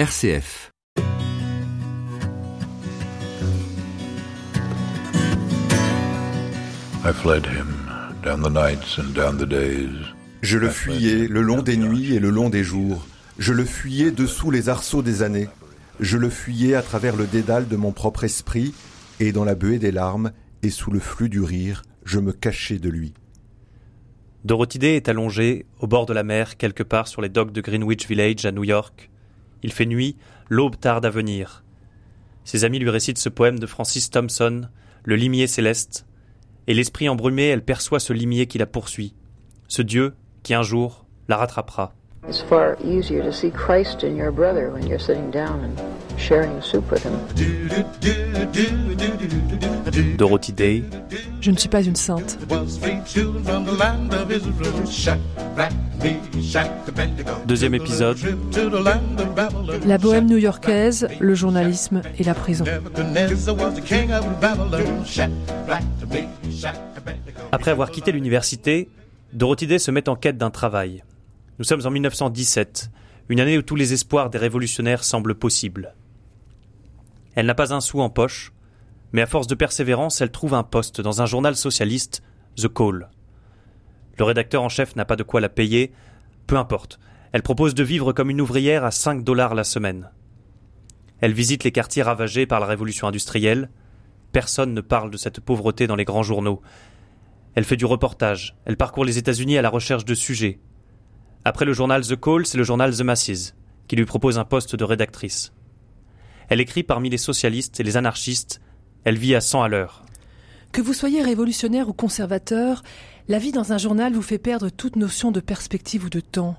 RCF. Je le fuyais le long des nuits et le long des jours. Je le fuyais dessous les arceaux des années. Je le fuyais à travers le dédale de mon propre esprit, et dans la buée des larmes, et sous le flux du rire, je me cachais de lui. Dorothy Day est allongée au bord de la mer, quelque part sur les docks de Greenwich Village à New York. Il fait nuit, l'aube tarde à venir. Ses amis lui récitent ce poème de Francis Thompson, Le limier céleste, et l'esprit embrumé, elle perçoit ce limier qui la poursuit, ce Dieu qui un jour la rattrapera. Sharing soup with him. Dorothy Day, Je ne suis pas une sainte. deuxième épisode, La bohème new-yorkaise, le journalisme et la prison. Après avoir quitté l'université, Dorothy Day se met en quête d'un travail. Nous sommes en 1917, une année où tous les espoirs des révolutionnaires semblent possibles. Elle n'a pas un sou en poche, mais à force de persévérance, elle trouve un poste dans un journal socialiste, The Call. Le rédacteur en chef n'a pas de quoi la payer, peu importe. Elle propose de vivre comme une ouvrière à 5 dollars la semaine. Elle visite les quartiers ravagés par la révolution industrielle. Personne ne parle de cette pauvreté dans les grands journaux. Elle fait du reportage. Elle parcourt les États-Unis à la recherche de sujets. Après le journal The Call, c'est le journal The Masses qui lui propose un poste de rédactrice. Elle écrit parmi les socialistes et les anarchistes. Elle vit à 100 à l'heure. Que vous soyez révolutionnaire ou conservateur, la vie dans un journal vous fait perdre toute notion de perspective ou de temps.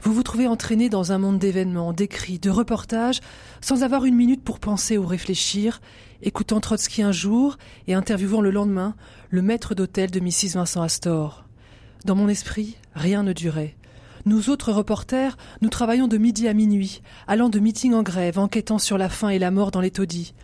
Vous vous trouvez entraîné dans un monde d'événements, d'écrits, de reportages, sans avoir une minute pour penser ou réfléchir, écoutant Trotsky un jour et interviewant le lendemain le maître d'hôtel de Mrs. Vincent Astor. Dans mon esprit, rien ne durait. Nous autres reporters, nous travaillons de midi à minuit, allant de meeting en grève, enquêtant sur la faim et la mort dans les taudis.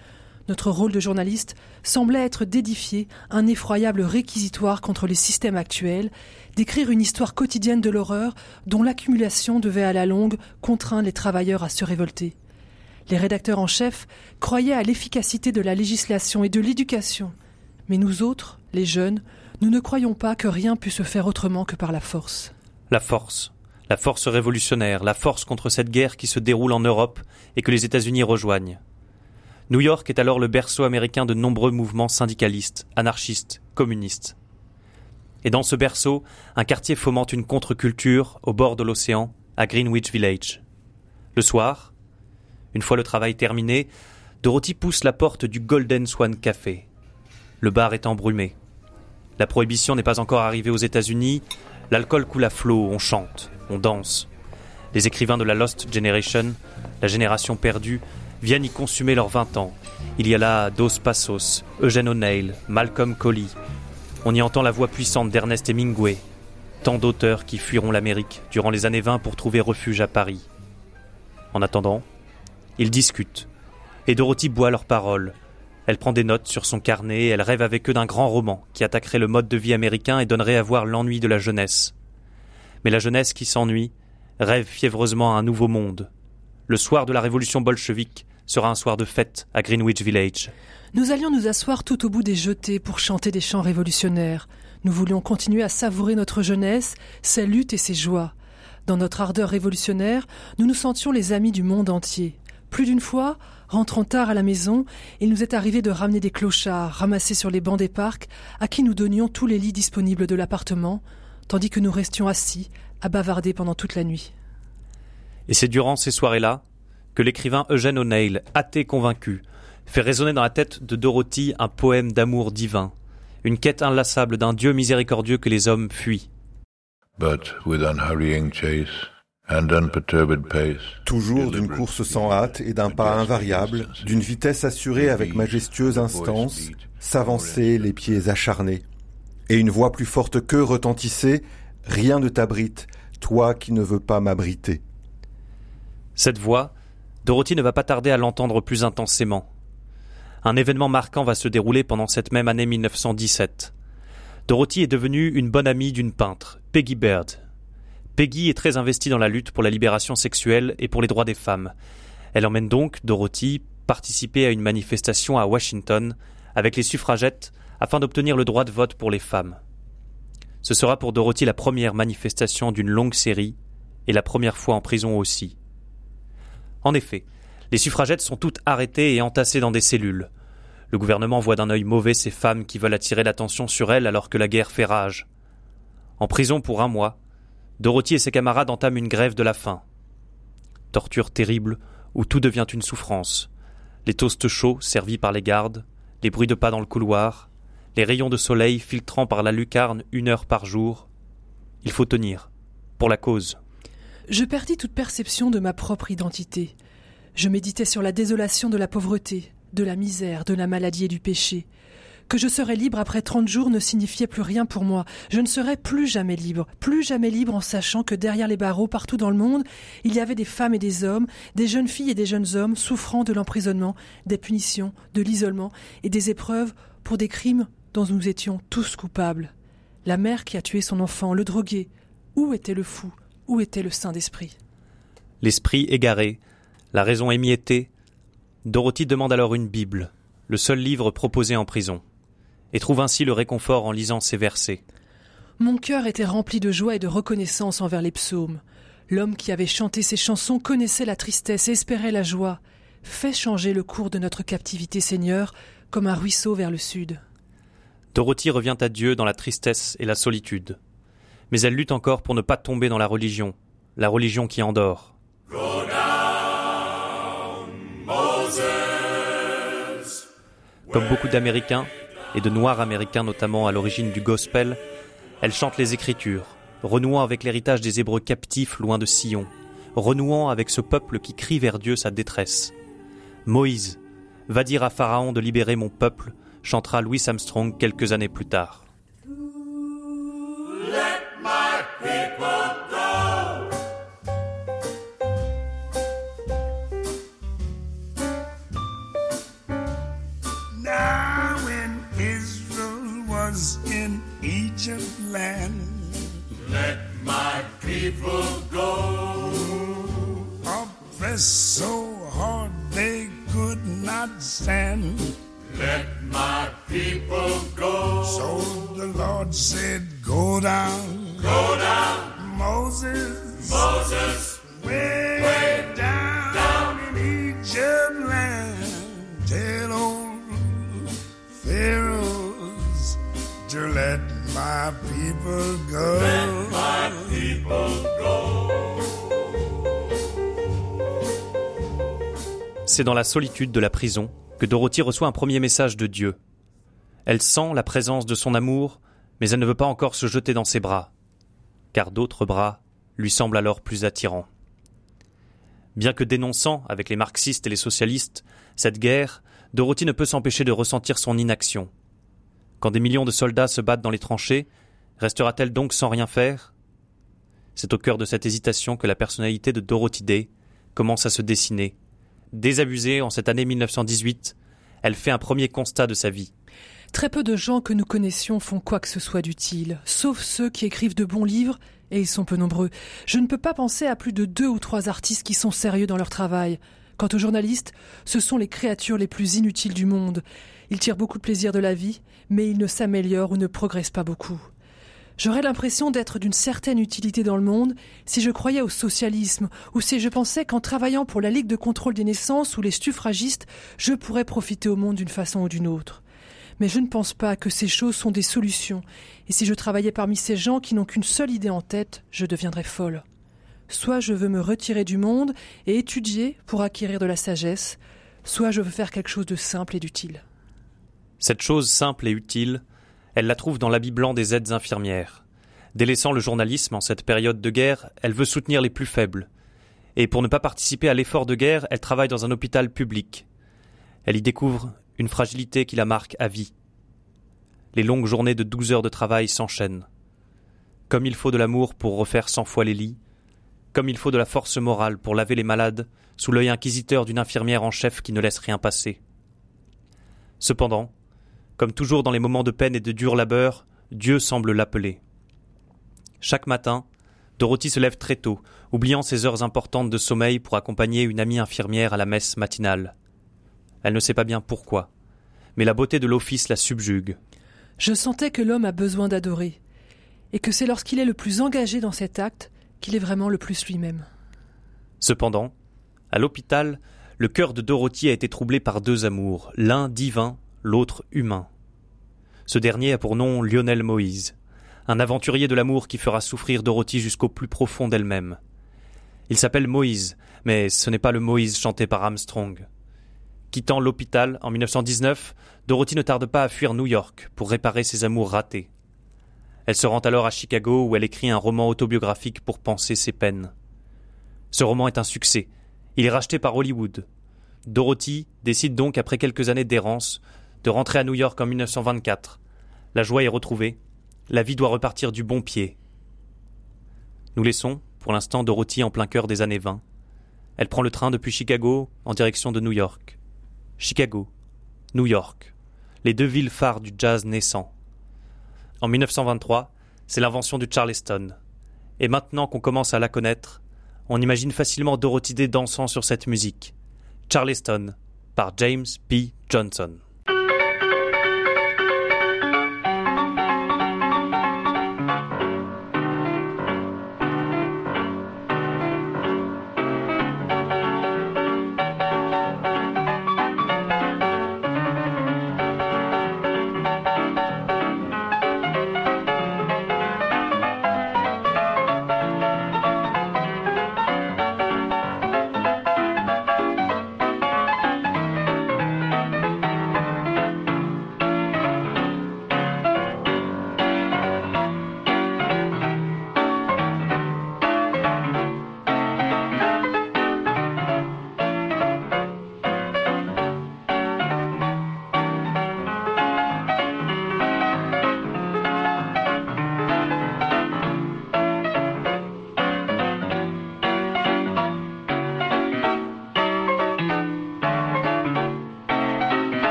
Notre rôle de journaliste semblait être d'édifier un effroyable réquisitoire contre les systèmes actuels, d'écrire une histoire quotidienne de l'horreur dont l'accumulation devait à la longue contraindre les travailleurs à se révolter. Les rédacteurs en chef croyaient à l'efficacité de la législation et de l'éducation. Mais nous autres, les jeunes, nous ne croyons pas que rien pût se faire autrement que par la force. La force. La force révolutionnaire, la force contre cette guerre qui se déroule en Europe et que les États-Unis rejoignent. New York est alors le berceau américain de nombreux mouvements syndicalistes, anarchistes, communistes. Et dans ce berceau, un quartier fomente une contre-culture au bord de l'océan, à Greenwich Village. Le soir, une fois le travail terminé, Dorothy pousse la porte du Golden Swan Café. Le bar est embrumé. La prohibition n'est pas encore arrivée aux États-Unis, l'alcool coule à flot, on chante, on danse. Les écrivains de la Lost Generation, la génération perdue, viennent y consumer leurs vingt ans. Il y a là Dos Passos, Eugène O'Neill, Malcolm Colley. On y entend la voix puissante d'Ernest Hemingway. Tant d'auteurs qui fuiront l'Amérique durant les années 20 pour trouver refuge à Paris. En attendant, ils discutent. Et Dorothy boit leurs paroles. Elle prend des notes sur son carnet et elle rêve avec eux d'un grand roman qui attaquerait le mode de vie américain et donnerait à voir l'ennui de la jeunesse. Mais la jeunesse qui s'ennuie rêve fiévreusement à un nouveau monde. Le soir de la révolution bolchevique, sera un soir de fête à Greenwich Village. Nous allions nous asseoir tout au bout des jetés pour chanter des chants révolutionnaires. Nous voulions continuer à savourer notre jeunesse, ses luttes et ses joies. Dans notre ardeur révolutionnaire, nous nous sentions les amis du monde entier. Plus d'une fois, rentrant tard à la maison, il nous est arrivé de ramener des clochards ramassés sur les bancs des parcs, à qui nous donnions tous les lits disponibles de l'appartement, tandis que nous restions assis, à bavarder pendant toute la nuit. Et c'est durant ces soirées-là que l'écrivain Eugène O'Neill, athée convaincu, fait résonner dans la tête de Dorothy un poème d'amour divin, une quête inlassable d'un Dieu miséricordieux que les hommes fuient. Toujours d'une course sans hâte et d'un pas invariable, d'une vitesse assurée avec majestueuse instance, s'avancer les pieds acharnés. Et une voix plus forte qu'eux retentissait Rien ne t'abrite, toi qui ne veux pas m'abriter. Cette voix, Dorothy ne va pas tarder à l'entendre plus intensément. Un événement marquant va se dérouler pendant cette même année 1917. Dorothy est devenue une bonne amie d'une peintre, Peggy Baird. Peggy est très investie dans la lutte pour la libération sexuelle et pour les droits des femmes. Elle emmène donc Dorothy participer à une manifestation à Washington avec les suffragettes afin d'obtenir le droit de vote pour les femmes. Ce sera pour Dorothy la première manifestation d'une longue série et la première fois en prison aussi. En effet, les suffragettes sont toutes arrêtées et entassées dans des cellules. Le gouvernement voit d'un œil mauvais ces femmes qui veulent attirer l'attention sur elles alors que la guerre fait rage. En prison pour un mois, Dorothy et ses camarades entament une grève de la faim. Torture terrible où tout devient une souffrance. Les toasts chauds servis par les gardes, les bruits de pas dans le couloir, les rayons de soleil filtrant par la lucarne une heure par jour. Il faut tenir, pour la cause. Je perdis toute perception de ma propre identité. Je méditais sur la désolation de la pauvreté, de la misère, de la maladie et du péché. Que je serais libre après trente jours ne signifiait plus rien pour moi. Je ne serais plus jamais libre, plus jamais libre en sachant que derrière les barreaux, partout dans le monde, il y avait des femmes et des hommes, des jeunes filles et des jeunes hommes souffrant de l'emprisonnement, des punitions, de l'isolement et des épreuves pour des crimes dont nous étions tous coupables. La mère qui a tué son enfant, le drogué. Où était le fou Où était le saint d'esprit L'esprit égaré, la raison émiettée. Dorothy demande alors une Bible, le seul livre proposé en prison, et trouve ainsi le réconfort en lisant ces versets. Mon cœur était rempli de joie et de reconnaissance envers les psaumes. L'homme qui avait chanté ces chansons connaissait la tristesse et espérait la joie. Fais changer le cours de notre captivité, Seigneur, comme un ruisseau vers le sud. Dorothy revient à Dieu dans la tristesse et la solitude. Mais elle lutte encore pour ne pas tomber dans la religion, la religion qui endort. Comme beaucoup d'Américains, et de Noirs américains notamment à l'origine du gospel, elle chante les Écritures, renouant avec l'héritage des Hébreux captifs loin de Sion, renouant avec ce peuple qui crie vers Dieu sa détresse. Moïse, va dire à Pharaon de libérer mon peuple, chantera Louis Armstrong quelques années plus tard. Now when Israel was in Egypt land, let my people C'est dans la solitude de la prison que Dorothy reçoit un premier message de Dieu. Elle sent la présence de son amour, mais elle ne veut pas encore se jeter dans ses bras, car d'autres bras lui semblent alors plus attirants. Bien que dénonçant, avec les marxistes et les socialistes, cette guerre, Dorothy ne peut s'empêcher de ressentir son inaction. Quand des millions de soldats se battent dans les tranchées, restera-t-elle donc sans rien faire? C'est au cœur de cette hésitation que la personnalité de Dorothy Day commence à se dessiner, Désabusée en cette année 1918, elle fait un premier constat de sa vie. Très peu de gens que nous connaissions font quoi que ce soit d'utile, sauf ceux qui écrivent de bons livres, et ils sont peu nombreux. Je ne peux pas penser à plus de deux ou trois artistes qui sont sérieux dans leur travail. Quant aux journalistes, ce sont les créatures les plus inutiles du monde. Ils tirent beaucoup de plaisir de la vie, mais ils ne s'améliorent ou ne progressent pas beaucoup. J'aurais l'impression d'être d'une certaine utilité dans le monde si je croyais au socialisme ou si je pensais qu'en travaillant pour la Ligue de contrôle des naissances ou les suffragistes, je pourrais profiter au monde d'une façon ou d'une autre. Mais je ne pense pas que ces choses sont des solutions, et si je travaillais parmi ces gens qui n'ont qu'une seule idée en tête, je deviendrais folle. Soit je veux me retirer du monde et étudier pour acquérir de la sagesse, soit je veux faire quelque chose de simple et d'utile. Cette chose simple et utile, elle la trouve dans l'habit blanc des aides infirmières. Délaissant le journalisme en cette période de guerre, elle veut soutenir les plus faibles. Et pour ne pas participer à l'effort de guerre, elle travaille dans un hôpital public. Elle y découvre une fragilité qui la marque à vie. Les longues journées de douze heures de travail s'enchaînent. Comme il faut de l'amour pour refaire cent fois les lits, comme il faut de la force morale pour laver les malades sous l'œil inquisiteur d'une infirmière en chef qui ne laisse rien passer. Cependant, comme toujours dans les moments de peine et de dur labeur, Dieu semble l'appeler. Chaque matin, Dorothy se lève très tôt, oubliant ses heures importantes de sommeil pour accompagner une amie infirmière à la messe matinale. Elle ne sait pas bien pourquoi, mais la beauté de l'office la subjugue. Je sentais que l'homme a besoin d'adorer, et que c'est lorsqu'il est le plus engagé dans cet acte qu'il est vraiment le plus lui-même. Cependant, à l'hôpital, le cœur de Dorothy a été troublé par deux amours, l'un divin, l'autre humain. Ce dernier a pour nom Lionel Moïse, un aventurier de l'amour qui fera souffrir Dorothy jusqu'au plus profond d'elle-même. Il s'appelle Moïse, mais ce n'est pas le Moïse chanté par Armstrong. Quittant l'hôpital en 1919, Dorothy ne tarde pas à fuir New York pour réparer ses amours ratés. Elle se rend alors à Chicago où elle écrit un roman autobiographique pour penser ses peines. Ce roman est un succès. Il est racheté par Hollywood. Dorothy décide donc, après quelques années d'errance, de rentrer à New York en 1924. La joie est retrouvée. La vie doit repartir du bon pied. Nous laissons, pour l'instant, Dorothy en plein cœur des années 20. Elle prend le train depuis Chicago en direction de New York. Chicago, New York, les deux villes phares du jazz naissant. En 1923, c'est l'invention du Charleston. Et maintenant qu'on commence à la connaître, on imagine facilement Dorothy dansant sur cette musique. Charleston, par James P. Johnson.